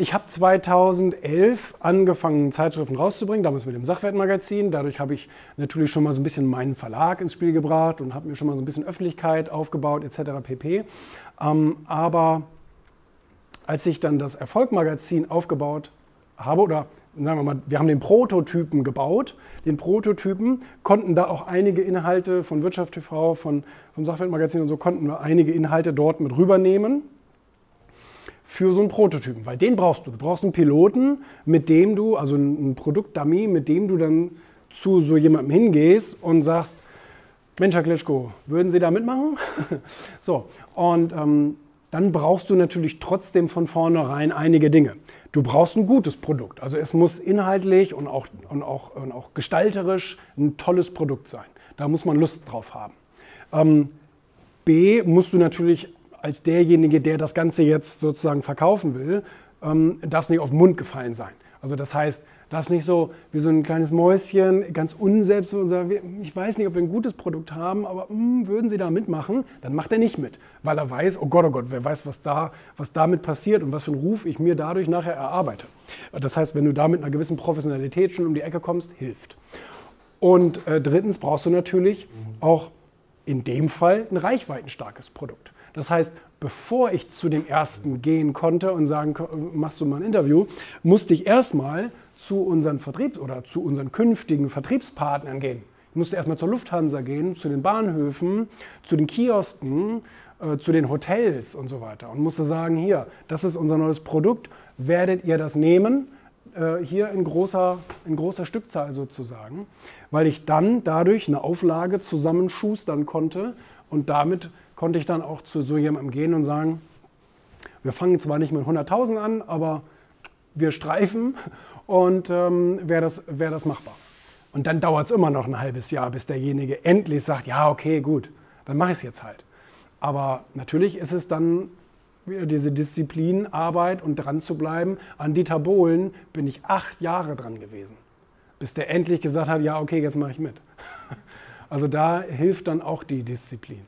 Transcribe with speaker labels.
Speaker 1: ich habe 2011 angefangen, Zeitschriften rauszubringen, damals mit dem Sachwertmagazin. Dadurch habe ich natürlich schon mal so ein bisschen meinen Verlag ins Spiel gebracht und habe mir schon mal so ein bisschen Öffentlichkeit aufgebaut, etc. pp. Ähm, aber als ich dann das Erfolgmagazin aufgebaut habe, oder sagen wir mal, wir haben den Prototypen gebaut, den Prototypen, konnten da auch einige Inhalte von Wirtschaft TV, von, vom Sachwertmagazin und so, konnten wir einige Inhalte dort mit rübernehmen für so einen Prototypen, weil den brauchst du. Du brauchst einen Piloten, mit dem du, also ein Produktdummy, mit dem du dann zu so jemandem hingehst und sagst, Mensch, Herr Klitschko, würden Sie da mitmachen? so, und ähm, dann brauchst du natürlich trotzdem von vornherein einige Dinge. Du brauchst ein gutes Produkt. Also es muss inhaltlich und auch, und auch, und auch gestalterisch ein tolles Produkt sein. Da muss man Lust drauf haben. Ähm, B, musst du natürlich als derjenige, der das Ganze jetzt sozusagen verkaufen will, ähm, darf es nicht auf den Mund gefallen sein. Also das heißt, darf es nicht so wie so ein kleines Mäuschen ganz unselbst und sagen, ich weiß nicht, ob wir ein gutes Produkt haben, aber mh, hm, würden Sie da mitmachen? Dann macht er nicht mit, weil er weiß, oh Gott, oh Gott, wer weiß, was, da, was damit passiert und was für einen Ruf ich mir dadurch nachher erarbeite. Das heißt, wenn du da mit einer gewissen Professionalität schon um die Ecke kommst, hilft. Und äh, drittens brauchst du natürlich auch in dem Fall ein reichweitenstarkes Produkt. Das heißt, bevor ich zu dem ersten gehen konnte und sagen, machst du mal ein Interview, musste ich erstmal zu unseren Vertriebs- oder zu unseren künftigen Vertriebspartnern gehen. Ich musste erstmal zur Lufthansa gehen, zu den Bahnhöfen, zu den Kiosken, äh, zu den Hotels und so weiter und musste sagen, hier, das ist unser neues Produkt, werdet ihr das nehmen? Äh, hier in großer, in großer Stückzahl sozusagen, weil ich dann dadurch eine Auflage zusammenschustern konnte und damit konnte ich dann auch zu so jemandem gehen und sagen, wir fangen zwar nicht mit 100.000 an, aber wir streifen und ähm, wäre das, wär das machbar. Und dann dauert es immer noch ein halbes Jahr, bis derjenige endlich sagt, ja, okay, gut, dann mache ich es jetzt halt. Aber natürlich ist es dann wieder diese Disziplinarbeit und dran zu bleiben. An Dieter Bohlen bin ich acht Jahre dran gewesen, bis der endlich gesagt hat, ja, okay, jetzt mache ich mit. Also da hilft dann auch die Disziplin.